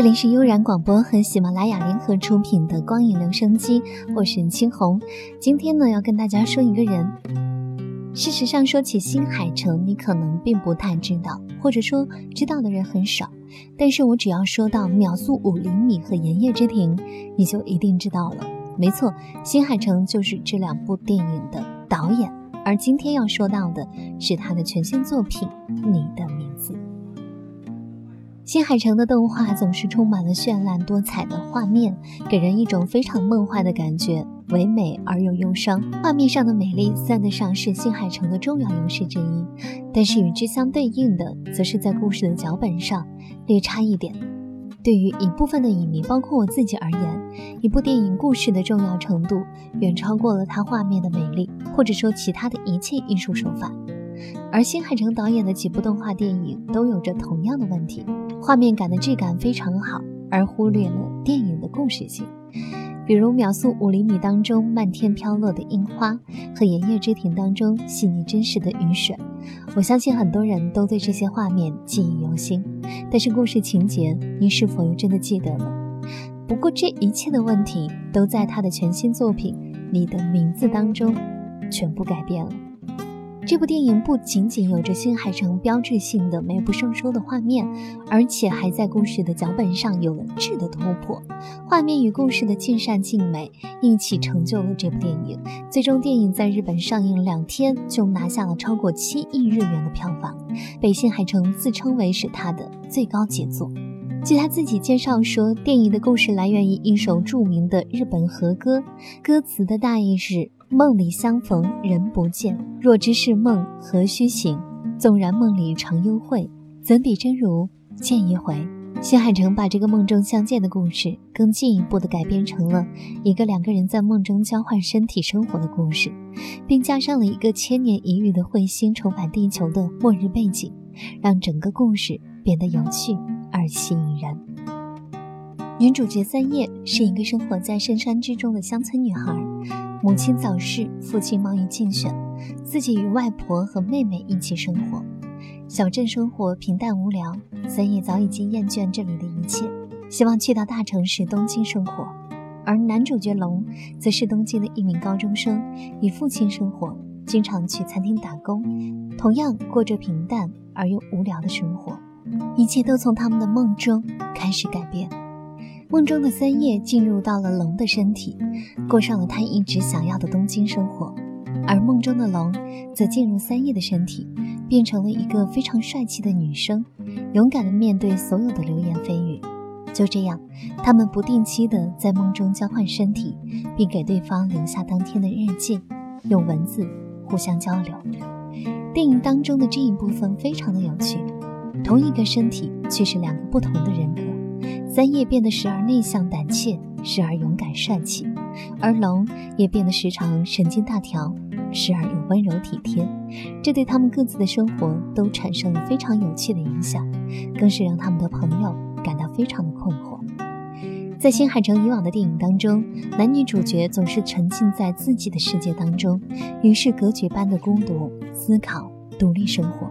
这里是悠然广播和喜马拉雅联合出品的《光影留声机》，我是青红。今天呢，要跟大家说一个人。事实上，说起新海诚，你可能并不太知道，或者说知道的人很少。但是我只要说到《秒速五厘米》和《炎夜之庭》，你就一定知道了。没错，新海诚就是这两部电影的导演。而今天要说到的是他的全新作品《你的名字》。新海诚的动画总是充满了绚烂多彩的画面，给人一种非常梦幻的感觉，唯美而又忧伤。画面上的美丽算得上是新海诚的重要优势之一，但是与之相对应的，则是在故事的脚本上略差一点。对于一部分的影迷，包括我自己而言，一部电影故事的重要程度远超过了它画面的美丽，或者说其他的一切艺术手法。而新海诚导演的几部动画电影都有着同样的问题。画面感的质感非常好，而忽略了电影的故事性。比如《秒速五厘米》当中漫天飘落的樱花，和《炎夜之庭》当中细腻真实的雨水，我相信很多人都对这些画面记忆犹新。但是故事情节，你是否又真的记得了？不过这一切的问题，都在他的全新作品《你的名字》当中全部改变了。这部电影不仅仅有着新海诚标志性的美不胜收的画面，而且还在故事的脚本上有了质的突破。画面与故事的尽善尽美一起成就了这部电影。最终，电影在日本上映两天就拿下了超过七亿日元的票房，被新海诚自称为是他的最高杰作。据他自己介绍说，电影的故事来源于一首著名的日本和歌，歌词的大意是。梦里相逢人不见，若知是梦何须醒？纵然梦里常幽会，怎比真如见一回？新海诚把这个梦中相见的故事更进一步的改编成了一个两个人在梦中交换身体生活的故事，并加上了一个千年一遇的彗星重返地球的末日背景，让整个故事变得有趣而吸引人。女主角三叶是一个生活在深山之中的乡村女孩。母亲早逝，父亲忙于竞选，自己与外婆和妹妹一起生活。小镇生活平淡无聊，三叶早已经厌倦这里的一切，希望去到大城市东京生活。而男主角龙则是东京的一名高中生，与父亲生活，经常去餐厅打工，同样过着平淡而又无聊的生活。一切都从他们的梦中开始改变。梦中的三叶进入到了龙的身体，过上了他一直想要的东京生活；而梦中的龙则进入三叶的身体，变成了一个非常帅气的女生，勇敢地面对所有的流言蜚语。就这样，他们不定期地在梦中交换身体，并给对方留下当天的日记，用文字互相交流。电影当中的这一部分非常的有趣，同一个身体却是两个不同的人格。三叶变得时而内向胆怯，时而勇敢帅气，而龙也变得时常神经大条，时而又温柔体贴。这对他们各自的生活都产生了非常有趣的影响，更是让他们的朋友感到非常的困惑。在新海诚以往的电影当中，男女主角总是沉浸在自己的世界当中，与世隔绝般的孤独、思考、独立生活，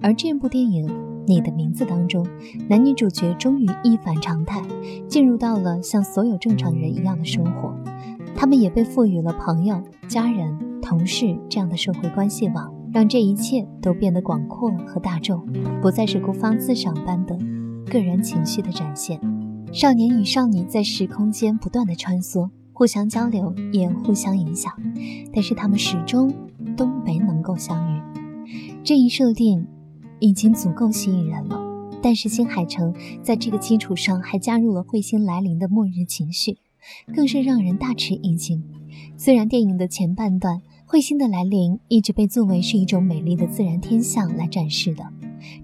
而这部电影。你的名字当中，男女主角终于一反常态，进入到了像所有正常人一样的生活。他们也被赋予了朋友、家人、同事这样的社会关系网，让这一切都变得广阔和大众，不再是孤芳自赏般的个人情绪的展现。少年与少女在时空间不断的穿梭，互相交流，也互相影响，但是他们始终都没能够相遇。这一设定。已经足够吸引人了，但是新海诚在这个基础上还加入了彗星来临的末日情绪，更是让人大吃一惊。虽然电影的前半段彗星的来临一直被作为是一种美丽的自然天象来展示的，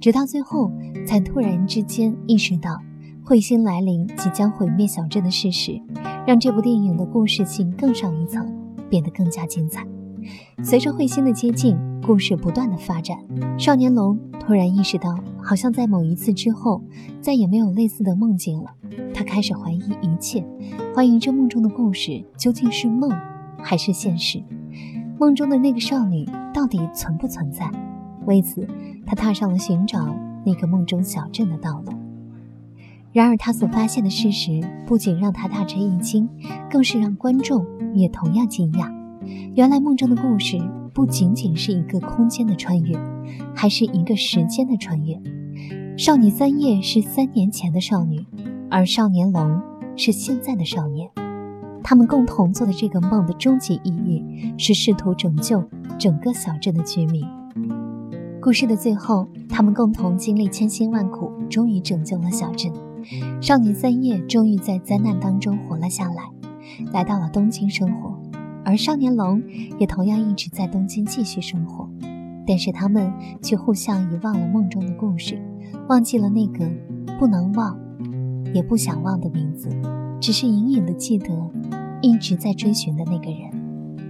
直到最后才突然之间意识到彗星来临即将毁灭小镇的事实，让这部电影的故事性更上一层，变得更加精彩。随着彗星的接近，故事不断的发展，少年龙突然意识到，好像在某一次之后，再也没有类似的梦境了。他开始怀疑一切，怀疑这梦中的故事究竟是梦还是现实，梦中的那个少女到底存不存在？为此，他踏上了寻找那个梦中小镇的道路。然而，他所发现的事实不仅让他大吃一惊，更是让观众也同样惊讶。原来，梦中的故事不仅仅是一个空间的穿越，还是一个时间的穿越。少女三叶是三年前的少女，而少年龙是现在的少年。他们共同做的这个梦的终极意义是试图拯救整个小镇的居民。故事的最后，他们共同经历千辛万苦，终于拯救了小镇。少女三叶终于在灾难当中活了下来，来到了东京生活，而少年龙也同样一直在东京继续生活，但是他们却互相遗忘了梦中的故事，忘记了那个不能忘，也不想忘的名字，只是隐隐的记得一直在追寻的那个人。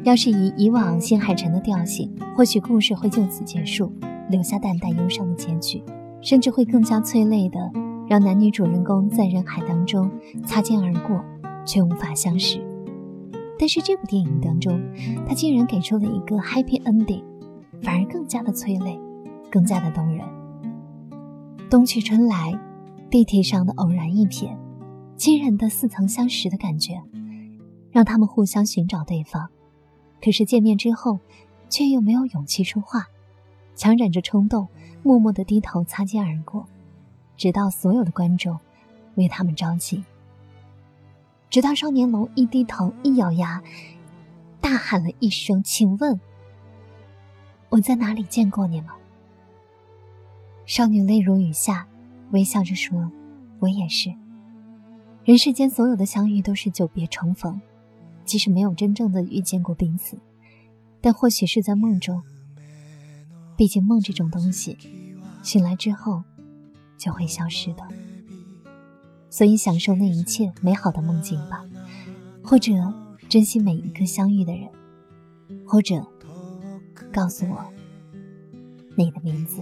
要是以以往新海诚的调性，或许故事会就此结束，留下淡淡忧伤的结局，甚至会更加催泪的。让男女主人公在人海当中擦肩而过，却无法相识。但是这部电影当中，他竟然给出了一个 happy ending，反而更加的催泪，更加的动人。冬去春来，地铁上的偶然一瞥，亲人的似曾相识的感觉，让他们互相寻找对方。可是见面之后，却又没有勇气说话，强忍着冲动，默默的低头擦肩而过。直到所有的观众为他们着急，直到少年龙一低头一咬牙，大喊了一声：“请问我在哪里见过你吗？”少女泪如雨下，微笑着说：“我也是。人世间所有的相遇都是久别重逢，即使没有真正的遇见过彼此，但或许是在梦中。毕竟梦这种东西，醒来之后。”就会消失的，所以享受那一切美好的梦境吧，或者珍惜每一个相遇的人，或者告诉我你的名字。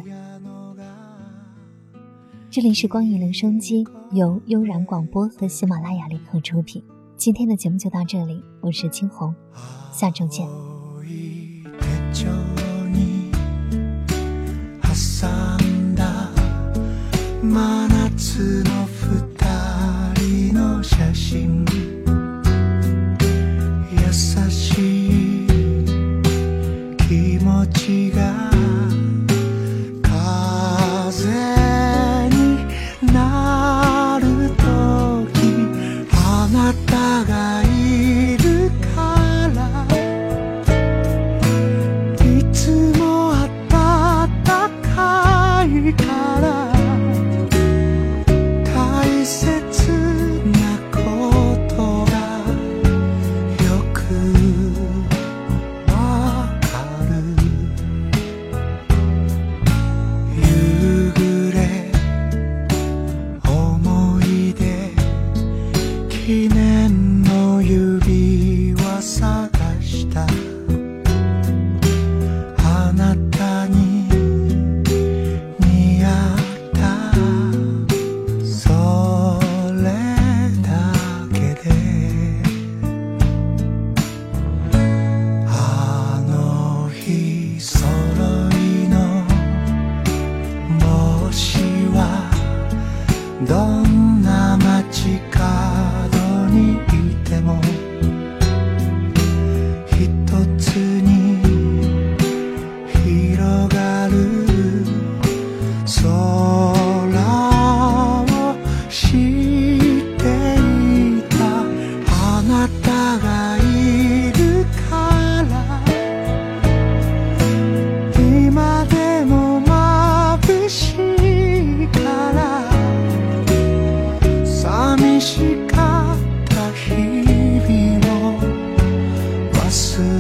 这里是光影留声机，由悠然广播和喜马拉雅联合出品。今天的节目就到这里，我是青红，下周见。当。soon.